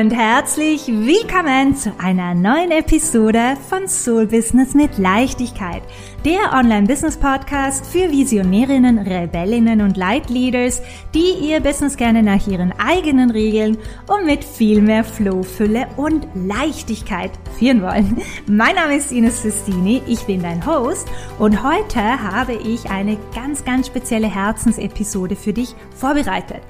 und herzlich willkommen zu einer neuen Episode von Soul Business mit Leichtigkeit, der Online-Business-Podcast für Visionärinnen, Rebellinnen und Leitleaders, die ihr Business gerne nach ihren eigenen Regeln und mit viel mehr Flow, Fülle und Leichtigkeit führen wollen. Mein Name ist Ines Sistini, ich bin dein Host und heute habe ich eine ganz, ganz spezielle Herzensepisode für dich vorbereitet.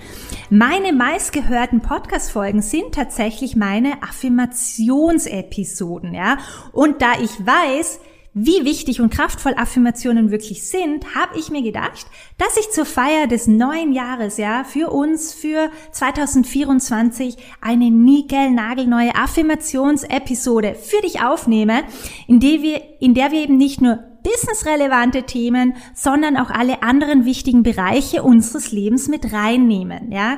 Meine meistgehörten Podcast-Folgen sind tatsächlich meine Affirmationsepisoden, ja. Und da ich weiß, wie wichtig und kraftvoll Affirmationen wirklich sind, habe ich mir gedacht, dass ich zur Feier des neuen Jahres, ja, für uns, für 2024 eine niegelnagelneue Affirmationsepisode für dich aufnehme, in der wir, in der wir eben nicht nur businessrelevante Themen, sondern auch alle anderen wichtigen Bereiche unseres Lebens mit reinnehmen, ja.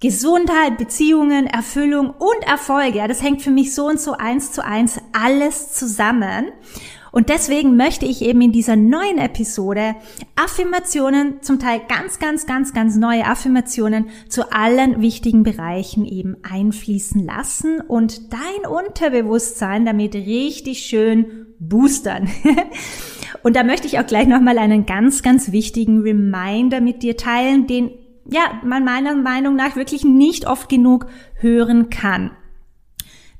Gesundheit, Beziehungen, Erfüllung und Erfolge, ja, das hängt für mich so und so eins zu eins alles zusammen. Und deswegen möchte ich eben in dieser neuen Episode Affirmationen, zum Teil ganz, ganz, ganz, ganz neue Affirmationen zu allen wichtigen Bereichen eben einfließen lassen und dein Unterbewusstsein damit richtig schön boostern. und da möchte ich auch gleich nochmal einen ganz, ganz wichtigen Reminder mit dir teilen, den ja, man meiner Meinung nach wirklich nicht oft genug hören kann.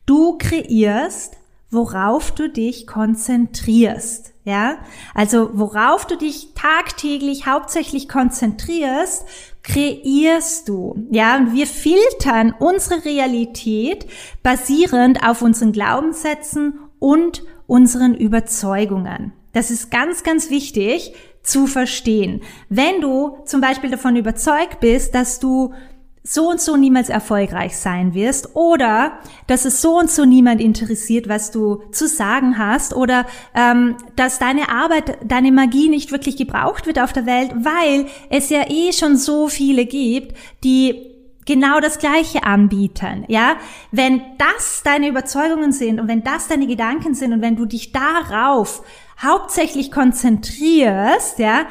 Du kreierst worauf du dich konzentrierst. Ja, also worauf du dich tagtäglich hauptsächlich konzentrierst, kreierst du. Ja, und wir filtern unsere Realität basierend auf unseren Glaubenssätzen und unseren Überzeugungen. Das ist ganz, ganz wichtig zu verstehen. Wenn du zum Beispiel davon überzeugt bist, dass du so und so niemals erfolgreich sein wirst oder dass es so und so niemand interessiert, was du zu sagen hast oder ähm, dass deine Arbeit, deine Magie nicht wirklich gebraucht wird auf der Welt, weil es ja eh schon so viele gibt, die genau das Gleiche anbieten, ja? Wenn das deine Überzeugungen sind und wenn das deine Gedanken sind und wenn du dich darauf hauptsächlich konzentrierst, ja,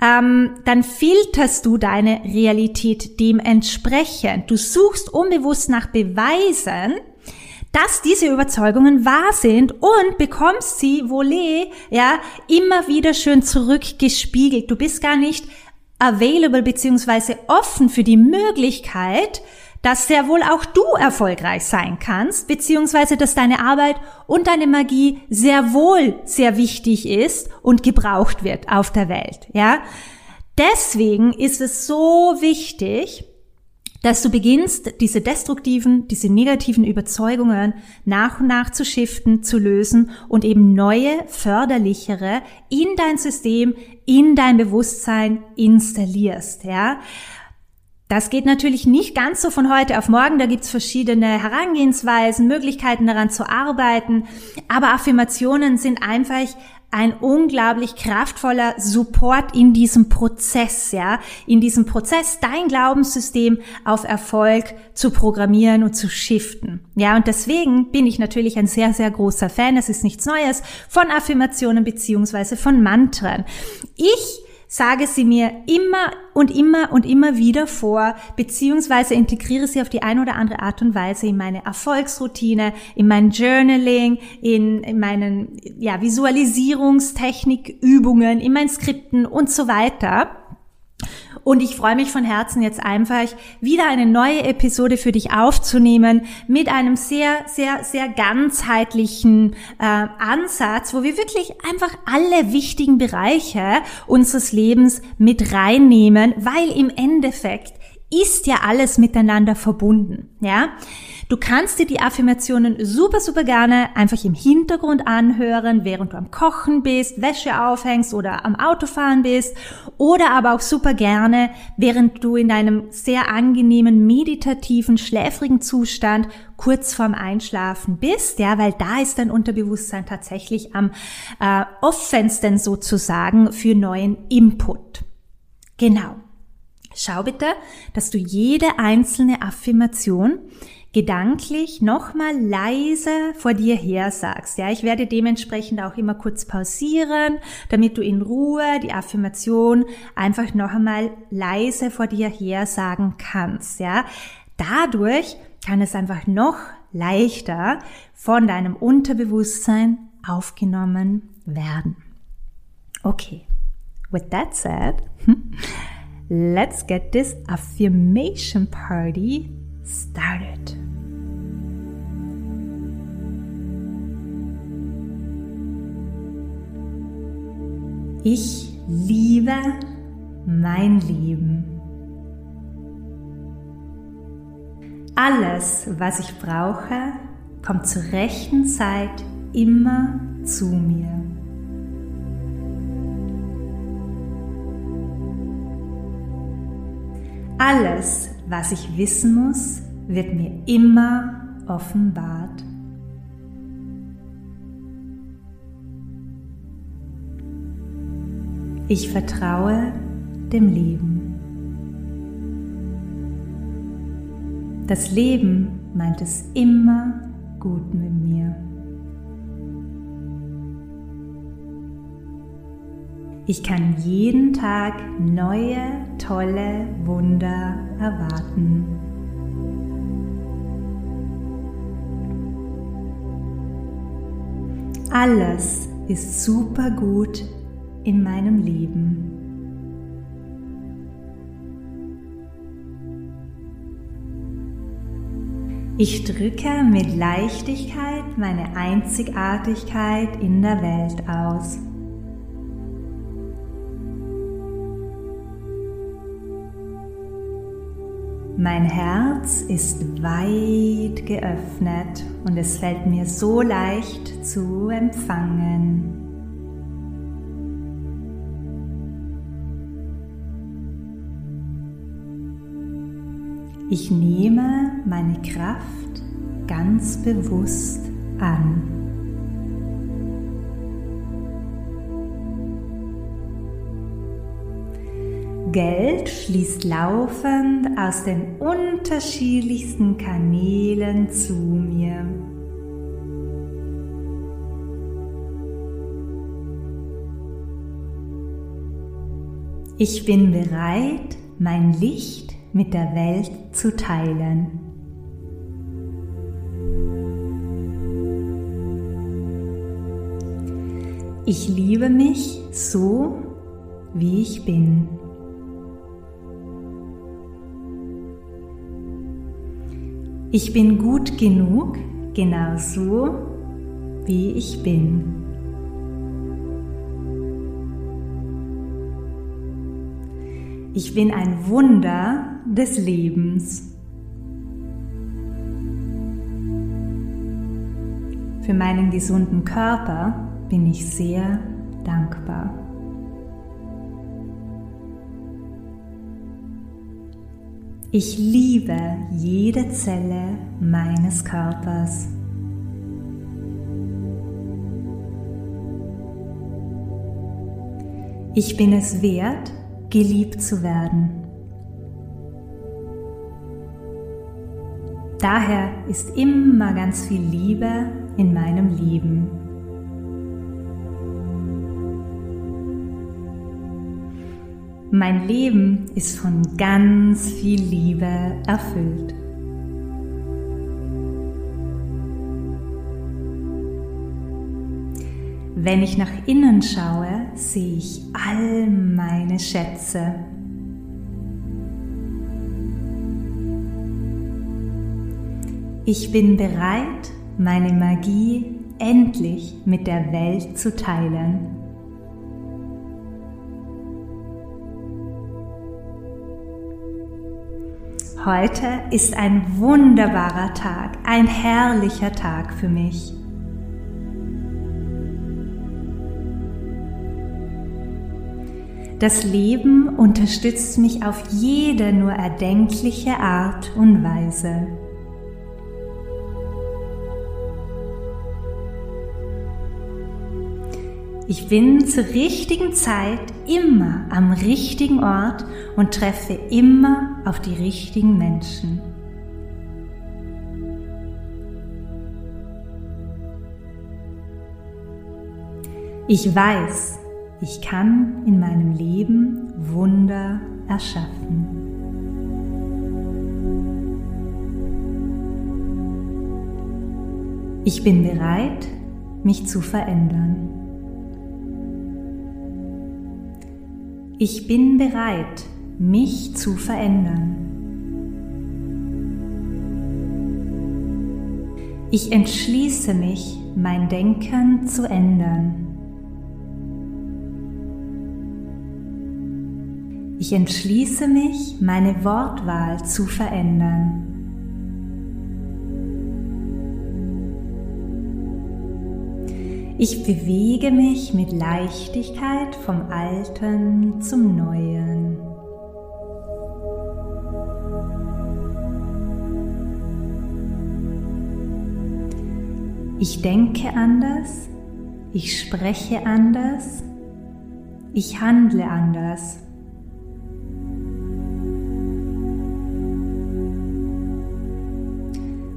ähm, dann filterst du deine Realität dementsprechend. Du suchst unbewusst nach Beweisen, dass diese Überzeugungen wahr sind und bekommst sie, volé, ja, immer wieder schön zurückgespiegelt. Du bist gar nicht available beziehungsweise offen für die Möglichkeit, dass sehr wohl auch du erfolgreich sein kannst, beziehungsweise dass deine Arbeit und deine Magie sehr wohl sehr wichtig ist und gebraucht wird auf der Welt, ja. Deswegen ist es so wichtig, dass du beginnst, diese destruktiven, diese negativen Überzeugungen nach und nach zu shiften, zu lösen und eben neue, förderlichere in dein System, in dein Bewusstsein installierst, ja. Das geht natürlich nicht ganz so von heute auf morgen. Da gibt's verschiedene Herangehensweisen, Möglichkeiten daran zu arbeiten. Aber Affirmationen sind einfach ein unglaublich kraftvoller Support in diesem Prozess, ja, in diesem Prozess dein Glaubenssystem auf Erfolg zu programmieren und zu shiften. Ja, und deswegen bin ich natürlich ein sehr, sehr großer Fan, es ist nichts Neues, von Affirmationen beziehungsweise von Mantren. Ich sage sie mir immer und immer und immer wieder vor, beziehungsweise integriere sie auf die eine oder andere Art und Weise in meine Erfolgsroutine, in mein Journaling, in, in meinen ja, Visualisierungstechnikübungen, in meinen Skripten und so weiter. Und ich freue mich von Herzen jetzt einfach wieder eine neue Episode für dich aufzunehmen mit einem sehr, sehr, sehr ganzheitlichen äh, Ansatz, wo wir wirklich einfach alle wichtigen Bereiche unseres Lebens mit reinnehmen, weil im Endeffekt ist ja alles miteinander verbunden, ja. Du kannst dir die Affirmationen super, super gerne einfach im Hintergrund anhören, während du am Kochen bist, Wäsche aufhängst oder am Autofahren bist oder aber auch super gerne, während du in einem sehr angenehmen, meditativen, schläfrigen Zustand kurz vorm Einschlafen bist, ja, weil da ist dein Unterbewusstsein tatsächlich am äh, offensten sozusagen für neuen Input. Genau. Schau bitte, dass du jede einzelne Affirmation gedanklich nochmal leise vor dir her sagst. Ja, ich werde dementsprechend auch immer kurz pausieren, damit du in Ruhe die Affirmation einfach noch einmal leise vor dir her sagen kannst. Ja, dadurch kann es einfach noch leichter von deinem Unterbewusstsein aufgenommen werden. Okay, with that said, let's get this affirmation party started. Ich liebe mein Leben. Alles, was ich brauche, kommt zur rechten Zeit immer zu mir. Alles, was ich wissen muss, wird mir immer offenbart. Ich vertraue dem Leben. Das Leben meint es immer gut mit mir. Ich kann jeden Tag neue, tolle Wunder erwarten. Alles ist super gut in meinem Leben. Ich drücke mit Leichtigkeit meine Einzigartigkeit in der Welt aus. Mein Herz ist weit geöffnet und es fällt mir so leicht zu empfangen. Ich nehme meine Kraft ganz bewusst an. Geld fließt laufend aus den unterschiedlichsten Kanälen zu mir. Ich bin bereit, mein Licht mit der Welt zu teilen. Ich liebe mich so, wie ich bin. Ich bin gut genug, genau so, wie ich bin. Ich bin ein Wunder des Lebens. Für meinen gesunden Körper bin ich sehr dankbar. Ich liebe jede Zelle meines Körpers. Ich bin es wert, geliebt zu werden. Daher ist immer ganz viel Liebe in meinem Leben. Mein Leben ist von ganz viel Liebe erfüllt. Wenn ich nach innen schaue, sehe ich all meine Schätze. Ich bin bereit, meine Magie endlich mit der Welt zu teilen. Heute ist ein wunderbarer Tag, ein herrlicher Tag für mich. Das Leben unterstützt mich auf jede nur erdenkliche Art und Weise. Ich bin zur richtigen Zeit immer am richtigen Ort und treffe immer auf die richtigen Menschen. Ich weiß, ich kann in meinem Leben Wunder erschaffen. Ich bin bereit, mich zu verändern. Ich bin bereit, mich zu verändern. Ich entschließe mich, mein Denken zu ändern. Ich entschließe mich, meine Wortwahl zu verändern. Ich bewege mich mit Leichtigkeit vom Alten zum Neuen. Ich denke anders, ich spreche anders, ich handle anders.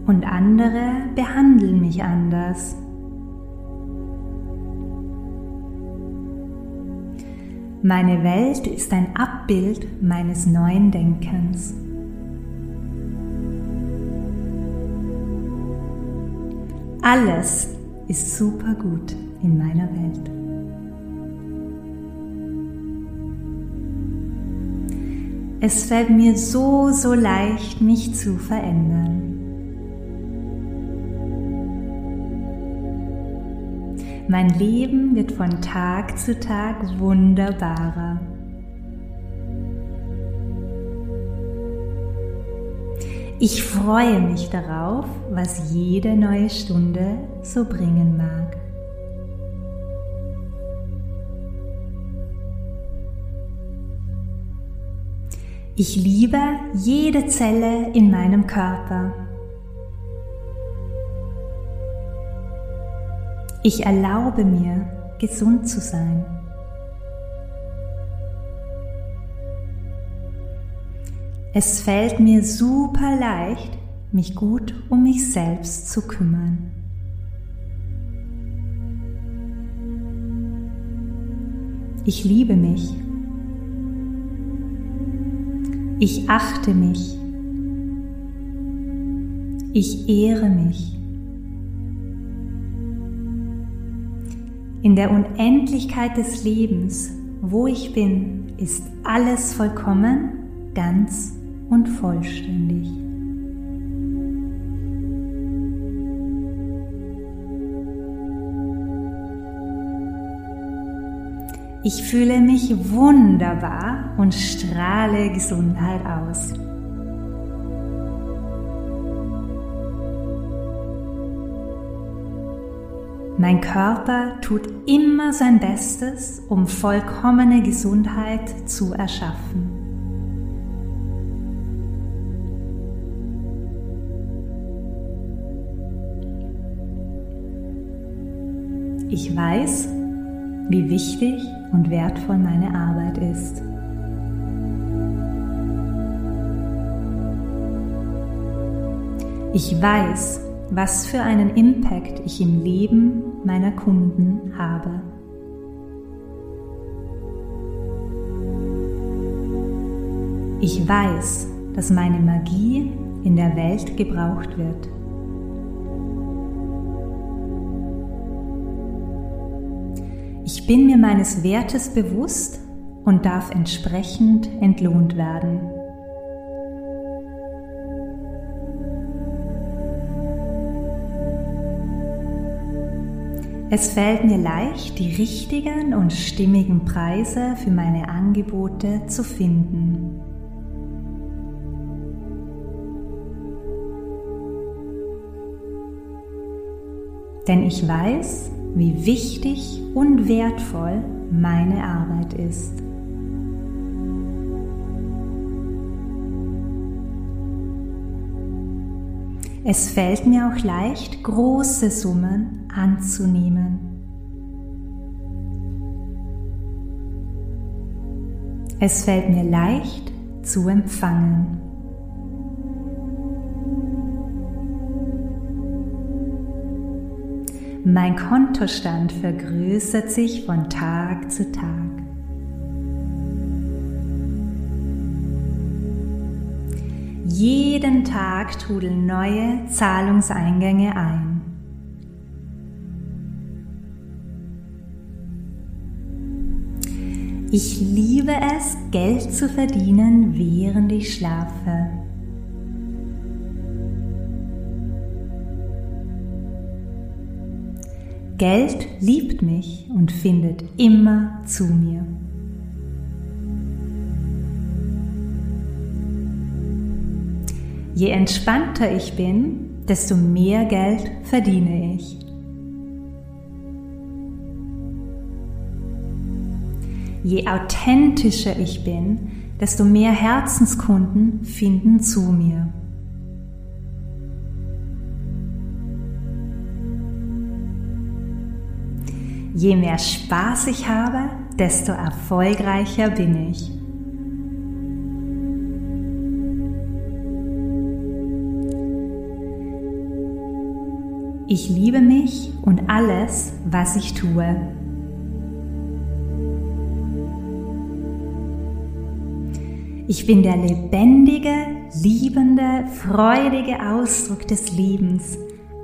Und andere behandeln mich anders. Meine Welt ist ein Abbild meines neuen Denkens. Alles ist super gut in meiner Welt. Es fällt mir so, so leicht, mich zu verändern. Mein Leben wird von Tag zu Tag wunderbarer. Ich freue mich darauf, was jede neue Stunde so bringen mag. Ich liebe jede Zelle in meinem Körper. Ich erlaube mir, gesund zu sein. Es fällt mir super leicht, mich gut um mich selbst zu kümmern. Ich liebe mich. Ich achte mich. Ich ehre mich. In der Unendlichkeit des Lebens, wo ich bin, ist alles vollkommen, ganz und vollständig. Ich fühle mich wunderbar und strahle Gesundheit aus. Mein Körper tut immer sein Bestes, um vollkommene Gesundheit zu erschaffen. Ich weiß, wie wichtig und wertvoll meine Arbeit ist. Ich weiß, was für einen Impact ich im Leben meiner Kunden habe. Ich weiß, dass meine Magie in der Welt gebraucht wird. Ich bin mir meines Wertes bewusst und darf entsprechend entlohnt werden. Es fällt mir leicht, die richtigen und stimmigen Preise für meine Angebote zu finden. Denn ich weiß, wie wichtig und wertvoll meine Arbeit ist. Es fällt mir auch leicht, große Summen anzunehmen. Es fällt mir leicht zu empfangen. Mein Kontostand vergrößert sich von Tag zu Tag. Jeden Tag trudeln neue Zahlungseingänge ein. Ich liebe es, Geld zu verdienen, während ich schlafe. Geld liebt mich und findet immer zu mir. Je entspannter ich bin, desto mehr Geld verdiene ich. Je authentischer ich bin, desto mehr Herzenskunden finden zu mir. Je mehr Spaß ich habe, desto erfolgreicher bin ich. Ich liebe mich und alles, was ich tue. Ich bin der lebendige, liebende, freudige Ausdruck des Lebens.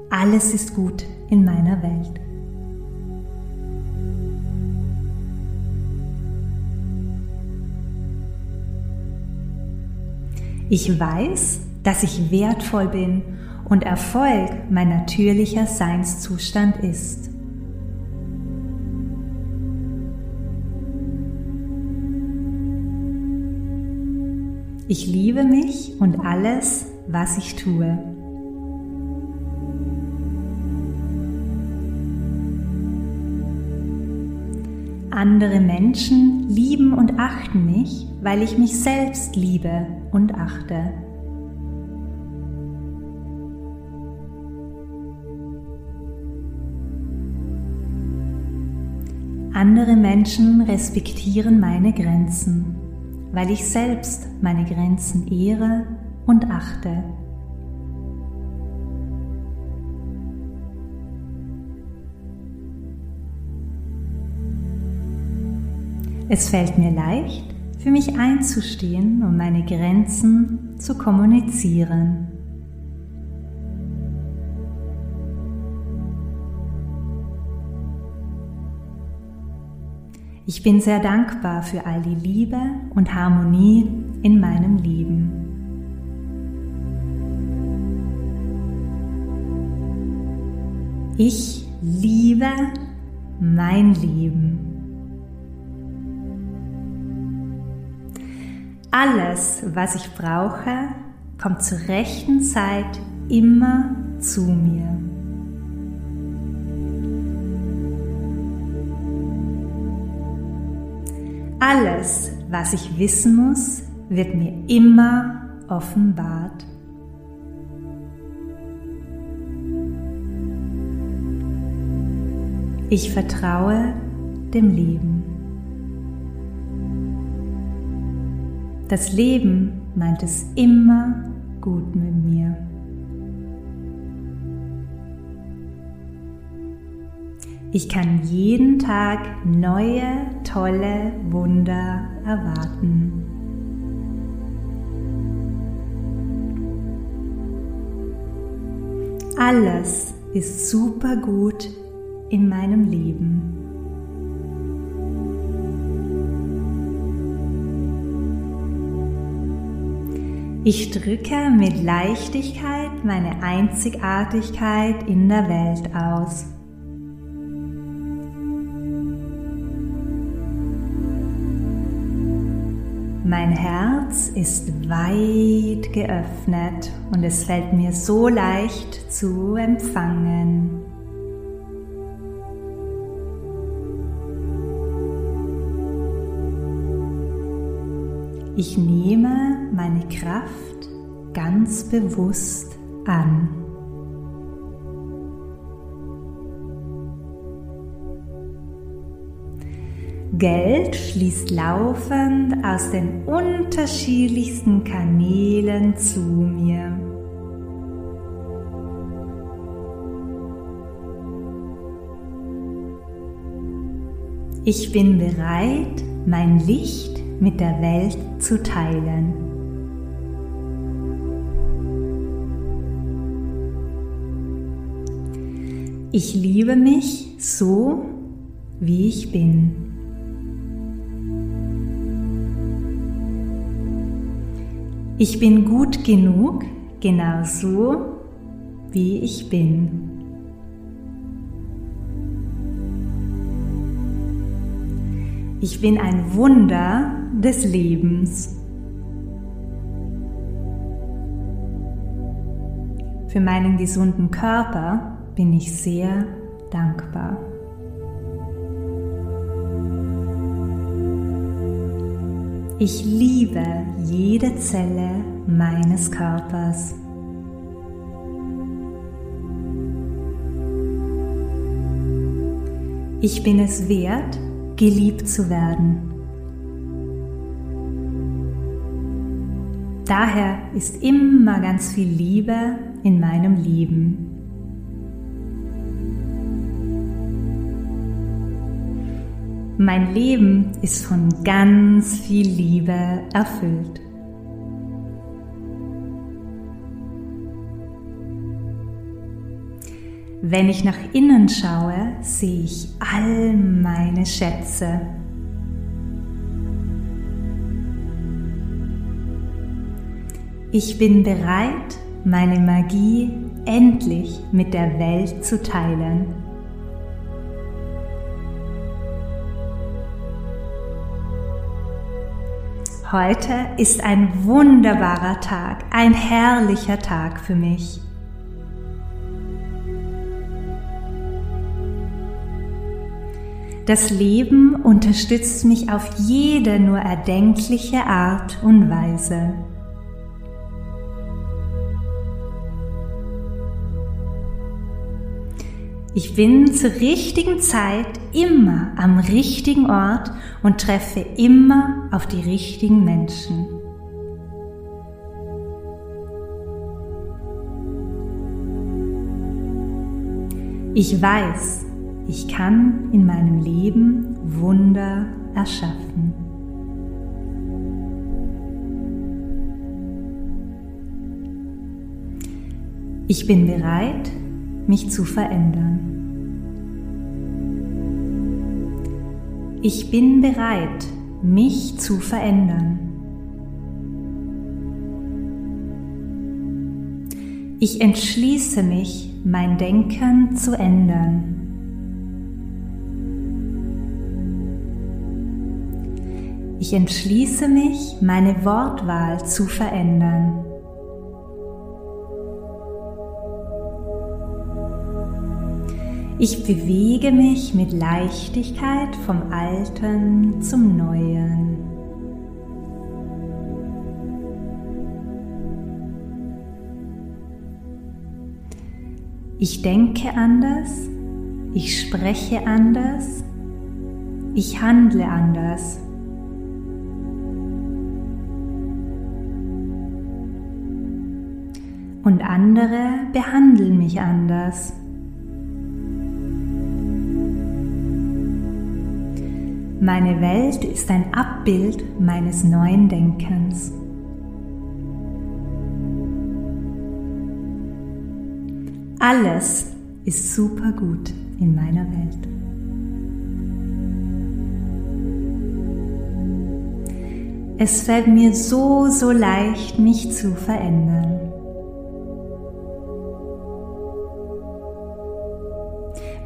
Alles ist gut in meiner Welt. Ich weiß, dass ich wertvoll bin und Erfolg mein natürlicher Seinszustand ist. Ich liebe mich und alles, was ich tue. Andere Menschen lieben und achten mich, weil ich mich selbst liebe und achte. Andere Menschen respektieren meine Grenzen, weil ich selbst meine Grenzen ehre und achte. Es fällt mir leicht, für mich einzustehen und meine Grenzen zu kommunizieren. Ich bin sehr dankbar für all die Liebe und Harmonie in meinem Leben. Ich liebe mein Leben. Alles, was ich brauche, kommt zur rechten Zeit immer zu mir. Alles, was ich wissen muss, wird mir immer offenbart. Ich vertraue dem Leben. Das Leben meint es immer gut mit mir. Ich kann jeden Tag neue, tolle Wunder erwarten. Alles ist super gut in meinem Leben. Ich drücke mit Leichtigkeit meine Einzigartigkeit in der Welt aus. Mein Herz ist weit geöffnet und es fällt mir so leicht zu empfangen. Ich nehme meine Kraft ganz bewusst an. Geld fließt laufend aus den unterschiedlichsten Kanälen zu mir. Ich bin bereit, mein Licht mit der Welt zu teilen. Ich liebe mich so, wie ich bin. Ich bin gut genug, genau so, wie ich bin. Ich bin ein Wunder, des Lebens. Für meinen gesunden Körper bin ich sehr dankbar. Ich liebe jede Zelle meines Körpers. Ich bin es wert, geliebt zu werden. Daher ist immer ganz viel Liebe in meinem Leben. Mein Leben ist von ganz viel Liebe erfüllt. Wenn ich nach innen schaue, sehe ich all meine Schätze. Ich bin bereit, meine Magie endlich mit der Welt zu teilen. Heute ist ein wunderbarer Tag, ein herrlicher Tag für mich. Das Leben unterstützt mich auf jede nur erdenkliche Art und Weise. Ich bin zur richtigen Zeit immer am richtigen Ort und treffe immer auf die richtigen Menschen. Ich weiß, ich kann in meinem Leben Wunder erschaffen. Ich bin bereit, mich zu verändern. Ich bin bereit, mich zu verändern. Ich entschließe mich, mein Denken zu ändern. Ich entschließe mich, meine Wortwahl zu verändern. Ich bewege mich mit Leichtigkeit vom Alten zum Neuen. Ich denke anders, ich spreche anders, ich handle anders. Und andere behandeln mich anders. Meine Welt ist ein Abbild meines neuen Denkens. Alles ist super gut in meiner Welt. Es fällt mir so, so leicht, mich zu verändern.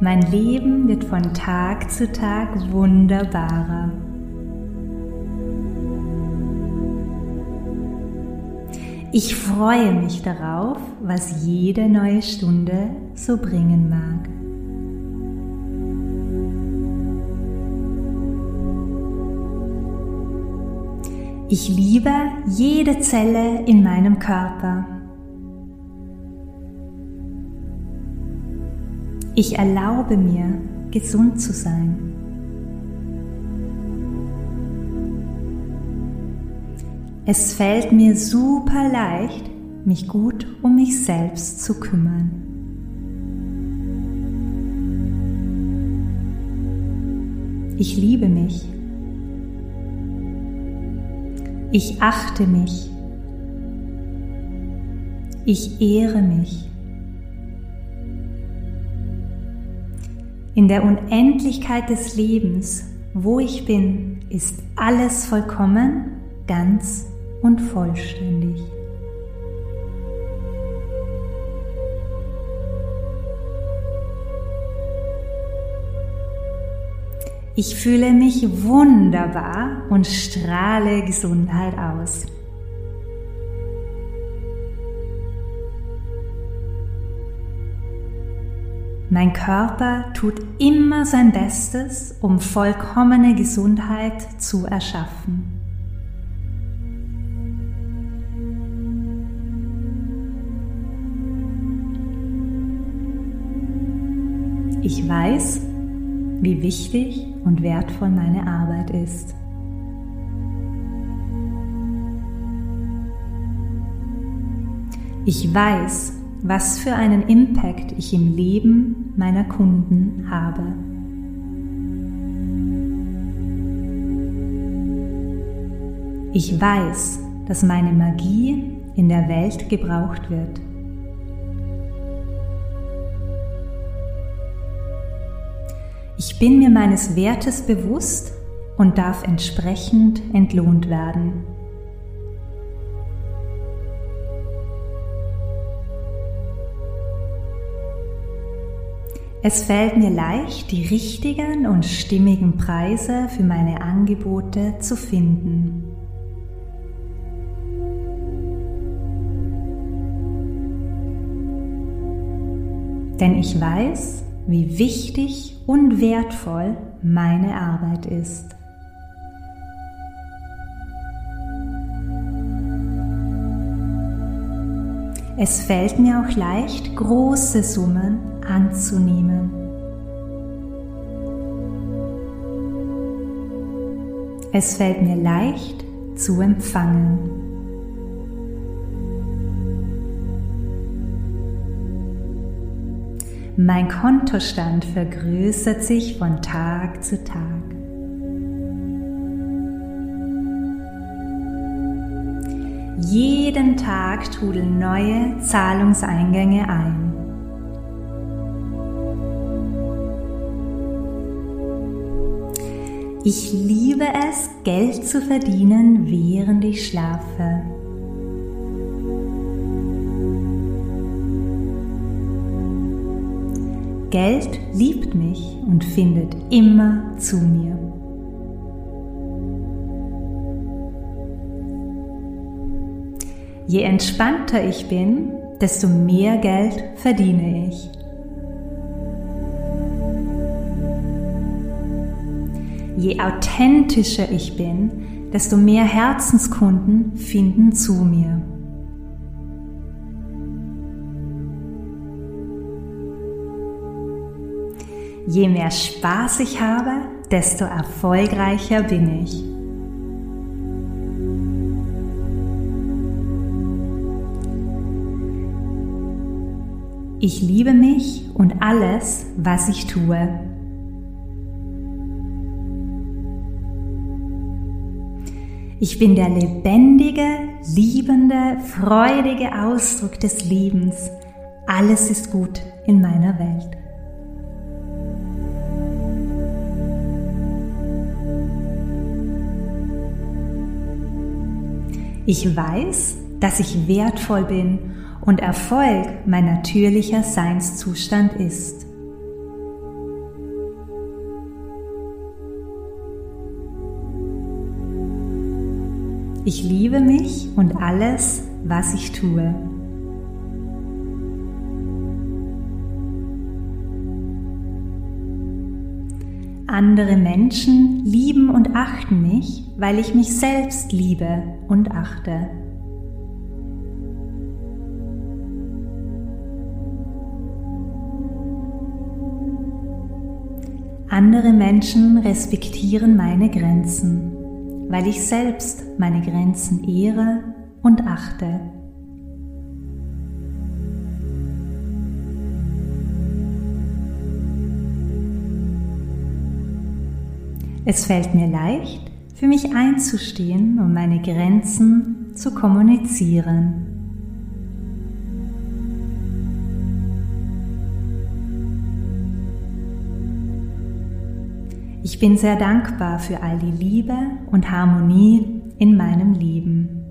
Mein Leben wird von Tag zu Tag wunderbarer. Ich freue mich darauf, was jede neue Stunde so bringen mag. Ich liebe jede Zelle in meinem Körper. Ich erlaube mir, gesund zu sein. Es fällt mir super leicht, mich gut um mich selbst zu kümmern. Ich liebe mich. Ich achte mich. Ich ehre mich. In der Unendlichkeit des Lebens, wo ich bin, ist alles vollkommen, ganz und vollständig. Ich fühle mich wunderbar und strahle Gesundheit aus. Mein Körper tut immer sein Bestes, um vollkommene Gesundheit zu erschaffen. Ich weiß, wie wichtig und wertvoll meine Arbeit ist. Ich weiß, was für einen Impact ich im Leben meiner Kunden habe. Ich weiß, dass meine Magie in der Welt gebraucht wird. Ich bin mir meines Wertes bewusst und darf entsprechend entlohnt werden. Es fällt mir leicht, die richtigen und stimmigen Preise für meine Angebote zu finden. Denn ich weiß, wie wichtig und wertvoll meine Arbeit ist. Es fällt mir auch leicht, große Summen anzunehmen. Es fällt mir leicht zu empfangen. Mein Kontostand vergrößert sich von Tag zu Tag. Jeden Tag trudeln neue Zahlungseingänge ein. Ich liebe es, Geld zu verdienen, während ich schlafe. Geld liebt mich und findet immer zu mir. Je entspannter ich bin, desto mehr Geld verdiene ich. Je authentischer ich bin, desto mehr Herzenskunden finden zu mir. Je mehr Spaß ich habe, desto erfolgreicher bin ich. Ich liebe mich und alles, was ich tue. Ich bin der lebendige, liebende, freudige Ausdruck des Lebens. Alles ist gut in meiner Welt. Ich weiß, dass ich wertvoll bin und Erfolg mein natürlicher Seinszustand ist. Ich liebe mich und alles, was ich tue. Andere Menschen lieben und achten mich, weil ich mich selbst liebe und achte. Andere Menschen respektieren meine Grenzen, weil ich selbst meine Grenzen ehre und achte. Es fällt mir leicht, für mich einzustehen und meine Grenzen zu kommunizieren. Ich bin sehr dankbar für all die Liebe und Harmonie in meinem Leben.